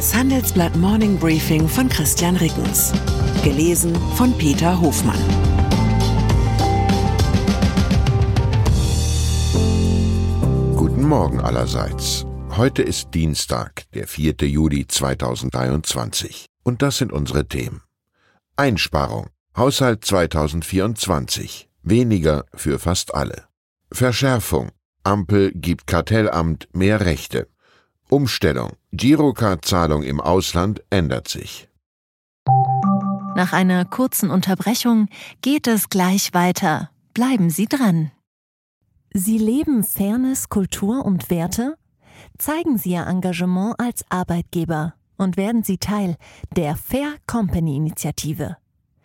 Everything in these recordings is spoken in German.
Das Handelsblatt Morning Briefing von Christian Rickens. Gelesen von Peter Hofmann. Guten Morgen allerseits. Heute ist Dienstag, der 4. Juli 2023. Und das sind unsere Themen. Einsparung. Haushalt 2024. Weniger für fast alle. Verschärfung. Ampel gibt Kartellamt mehr Rechte. Umstellung. Girocard-Zahlung im Ausland ändert sich. Nach einer kurzen Unterbrechung geht es gleich weiter. Bleiben Sie dran. Sie leben Fairness, Kultur und Werte? Zeigen Sie Ihr Engagement als Arbeitgeber und werden Sie Teil der Fair Company Initiative.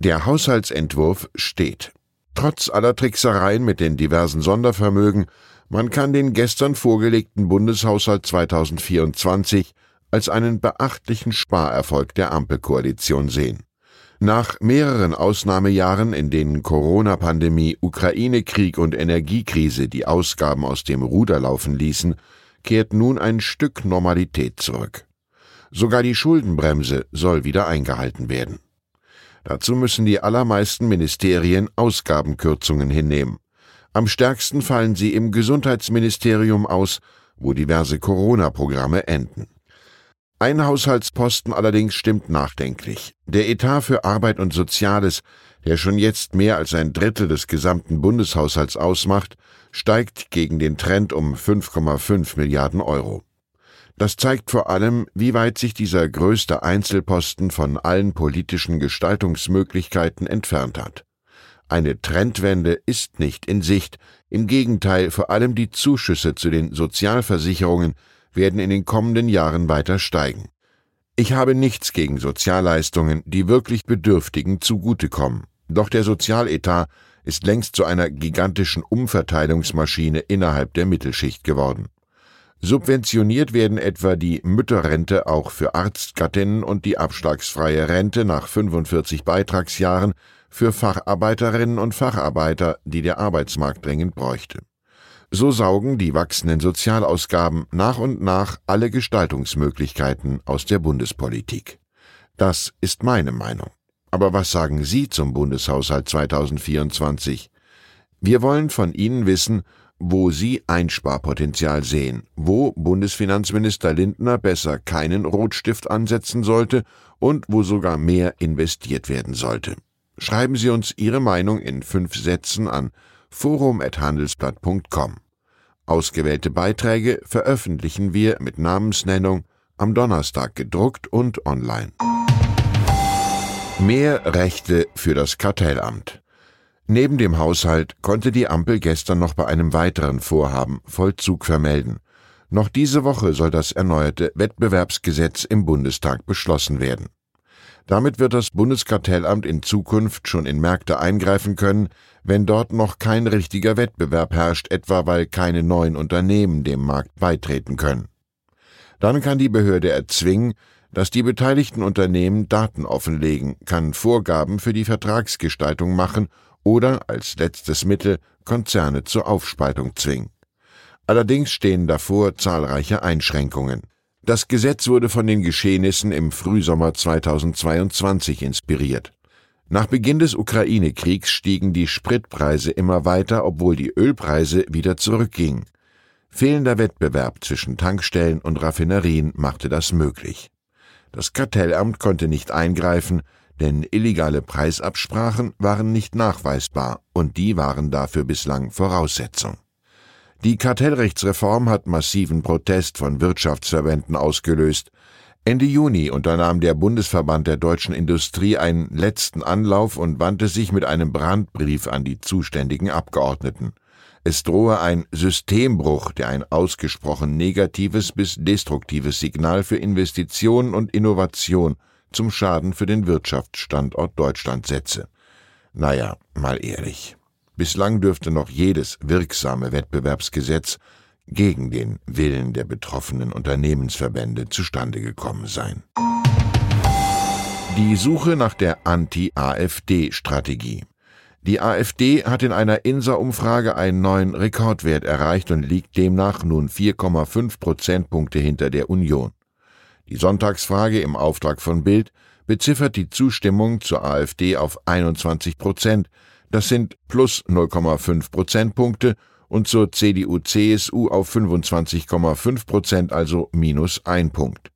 Der Haushaltsentwurf steht. Trotz aller Tricksereien mit den diversen Sondervermögen, man kann den gestern vorgelegten Bundeshaushalt 2024 als einen beachtlichen Sparerfolg der Ampelkoalition sehen. Nach mehreren Ausnahmejahren, in denen Corona-Pandemie, Ukraine-Krieg und Energiekrise die Ausgaben aus dem Ruder laufen ließen, kehrt nun ein Stück Normalität zurück. Sogar die Schuldenbremse soll wieder eingehalten werden. Dazu müssen die allermeisten Ministerien Ausgabenkürzungen hinnehmen. Am stärksten fallen sie im Gesundheitsministerium aus, wo diverse Corona-Programme enden. Ein Haushaltsposten allerdings stimmt nachdenklich. Der Etat für Arbeit und Soziales, der schon jetzt mehr als ein Drittel des gesamten Bundeshaushalts ausmacht, steigt gegen den Trend um 5,5 Milliarden Euro. Das zeigt vor allem, wie weit sich dieser größte Einzelposten von allen politischen Gestaltungsmöglichkeiten entfernt hat. Eine Trendwende ist nicht in Sicht, im Gegenteil, vor allem die Zuschüsse zu den Sozialversicherungen werden in den kommenden Jahren weiter steigen. Ich habe nichts gegen Sozialleistungen, die wirklich Bedürftigen zugutekommen. Doch der Sozialetat ist längst zu einer gigantischen Umverteilungsmaschine innerhalb der Mittelschicht geworden. Subventioniert werden etwa die Mütterrente auch für Arztgattinnen und die abschlagsfreie Rente nach 45 Beitragsjahren für Facharbeiterinnen und Facharbeiter, die der Arbeitsmarkt dringend bräuchte. So saugen die wachsenden Sozialausgaben nach und nach alle Gestaltungsmöglichkeiten aus der Bundespolitik. Das ist meine Meinung. Aber was sagen Sie zum Bundeshaushalt 2024? Wir wollen von Ihnen wissen, wo Sie Einsparpotenzial sehen, wo Bundesfinanzminister Lindner besser keinen Rotstift ansetzen sollte und wo sogar mehr investiert werden sollte. Schreiben Sie uns Ihre Meinung in fünf Sätzen an forum.handelsblatt.com. Ausgewählte Beiträge veröffentlichen wir mit Namensnennung am Donnerstag gedruckt und online. Mehr Rechte für das Kartellamt. Neben dem Haushalt konnte die Ampel gestern noch bei einem weiteren Vorhaben Vollzug vermelden. Noch diese Woche soll das erneuerte Wettbewerbsgesetz im Bundestag beschlossen werden. Damit wird das Bundeskartellamt in Zukunft schon in Märkte eingreifen können, wenn dort noch kein richtiger Wettbewerb herrscht, etwa weil keine neuen Unternehmen dem Markt beitreten können. Dann kann die Behörde erzwingen, dass die beteiligten Unternehmen Daten offenlegen, kann Vorgaben für die Vertragsgestaltung machen oder als letztes Mittel Konzerne zur Aufspaltung zwingen. Allerdings stehen davor zahlreiche Einschränkungen. Das Gesetz wurde von den Geschehnissen im Frühsommer 2022 inspiriert. Nach Beginn des Ukraine-Kriegs stiegen die Spritpreise immer weiter, obwohl die Ölpreise wieder zurückgingen. Fehlender Wettbewerb zwischen Tankstellen und Raffinerien machte das möglich. Das Kartellamt konnte nicht eingreifen, denn illegale Preisabsprachen waren nicht nachweisbar und die waren dafür bislang Voraussetzung. Die Kartellrechtsreform hat massiven Protest von Wirtschaftsverbänden ausgelöst. Ende Juni unternahm der Bundesverband der deutschen Industrie einen letzten Anlauf und wandte sich mit einem Brandbrief an die zuständigen Abgeordneten. Es drohe ein Systembruch, der ein ausgesprochen negatives bis destruktives Signal für Investitionen und Innovation zum Schaden für den Wirtschaftsstandort Deutschland setze. Naja, mal ehrlich. Bislang dürfte noch jedes wirksame Wettbewerbsgesetz gegen den Willen der betroffenen Unternehmensverbände zustande gekommen sein. Die Suche nach der Anti-AfD-Strategie. Die AfD hat in einer INSA-Umfrage einen neuen Rekordwert erreicht und liegt demnach nun 4,5 Prozentpunkte hinter der Union. Die Sonntagsfrage im Auftrag von Bild beziffert die Zustimmung zur AfD auf 21 Prozent. Das sind plus 0,5 Prozentpunkte und zur CDU-CSU auf 25,5 Prozent, also minus ein Punkt.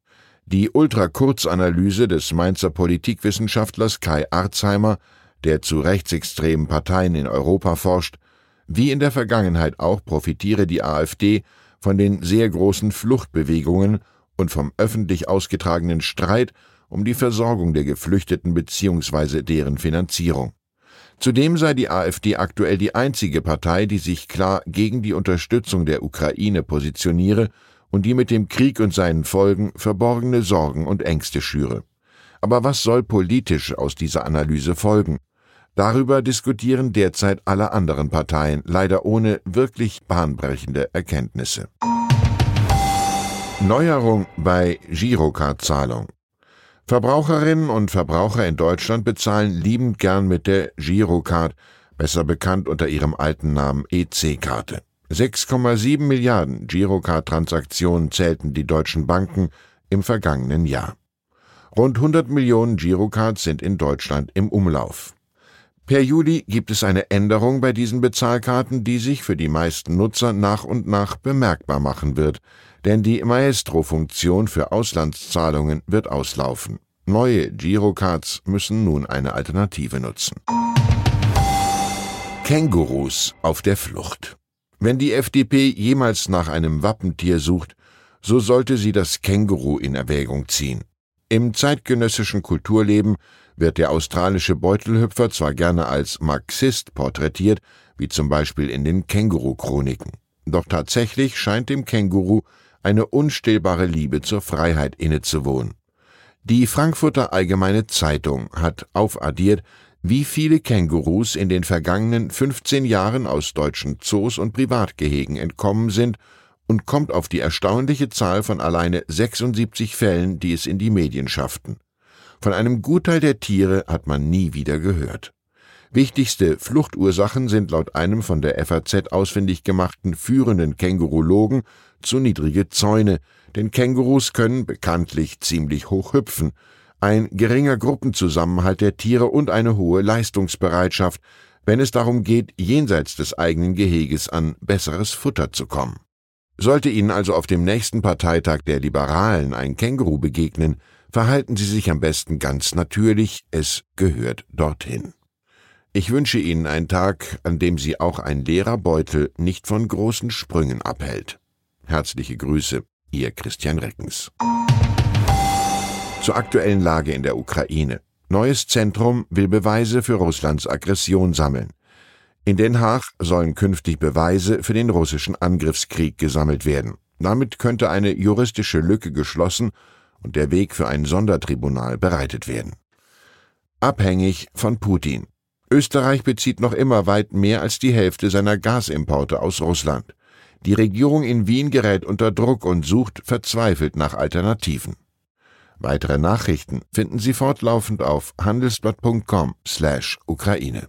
Die Ultrakurzanalyse des Mainzer Politikwissenschaftlers Kai Arzheimer, der zu rechtsextremen Parteien in Europa forscht, wie in der Vergangenheit auch profitiere die AfD von den sehr großen Fluchtbewegungen und vom öffentlich ausgetragenen Streit um die Versorgung der Geflüchteten bzw. deren Finanzierung. Zudem sei die AfD aktuell die einzige Partei, die sich klar gegen die Unterstützung der Ukraine positioniere und die mit dem Krieg und seinen Folgen verborgene Sorgen und Ängste schüre. Aber was soll politisch aus dieser Analyse folgen? Darüber diskutieren derzeit alle anderen Parteien, leider ohne wirklich bahnbrechende Erkenntnisse. Neuerung bei Girocard-Zahlung. Verbraucherinnen und Verbraucher in Deutschland bezahlen liebend gern mit der Girocard, besser bekannt unter ihrem alten Namen EC-Karte. 6,7 Milliarden Girocard-Transaktionen zählten die deutschen Banken im vergangenen Jahr. Rund 100 Millionen Girocards sind in Deutschland im Umlauf. Per Juli gibt es eine Änderung bei diesen Bezahlkarten, die sich für die meisten Nutzer nach und nach bemerkbar machen wird denn die Maestro-Funktion für Auslandszahlungen wird auslaufen. Neue Girocards müssen nun eine Alternative nutzen. Kängurus auf der Flucht. Wenn die FDP jemals nach einem Wappentier sucht, so sollte sie das Känguru in Erwägung ziehen. Im zeitgenössischen Kulturleben wird der australische Beutelhüpfer zwar gerne als Marxist porträtiert, wie zum Beispiel in den Känguru-Chroniken. Doch tatsächlich scheint dem Känguru eine unstillbare Liebe zur Freiheit innezuwohnen. Die Frankfurter Allgemeine Zeitung hat aufaddiert, wie viele Kängurus in den vergangenen 15 Jahren aus deutschen Zoos und Privatgehegen entkommen sind und kommt auf die erstaunliche Zahl von alleine 76 Fällen, die es in die Medien schafften. Von einem Gutteil der Tiere hat man nie wieder gehört. Wichtigste Fluchtursachen sind laut einem von der FAZ ausfindig gemachten führenden Kängurologen zu niedrige Zäune, denn Kängurus können bekanntlich ziemlich hoch hüpfen, ein geringer Gruppenzusammenhalt der Tiere und eine hohe Leistungsbereitschaft, wenn es darum geht, jenseits des eigenen Geheges an besseres Futter zu kommen. Sollte Ihnen also auf dem nächsten Parteitag der Liberalen ein Känguru begegnen, verhalten Sie sich am besten ganz natürlich, es gehört dorthin. Ich wünsche Ihnen einen Tag, an dem Sie auch ein leerer Beutel nicht von großen Sprüngen abhält. Herzliche Grüße, Ihr Christian Reckens. Zur aktuellen Lage in der Ukraine. Neues Zentrum will Beweise für Russlands Aggression sammeln. In Den Haag sollen künftig Beweise für den russischen Angriffskrieg gesammelt werden. Damit könnte eine juristische Lücke geschlossen und der Weg für ein Sondertribunal bereitet werden. Abhängig von Putin. Österreich bezieht noch immer weit mehr als die Hälfte seiner Gasimporte aus Russland. Die Regierung in Wien gerät unter Druck und sucht verzweifelt nach Alternativen. Weitere Nachrichten finden Sie fortlaufend auf handelsblatt.com/Ukraine.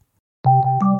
you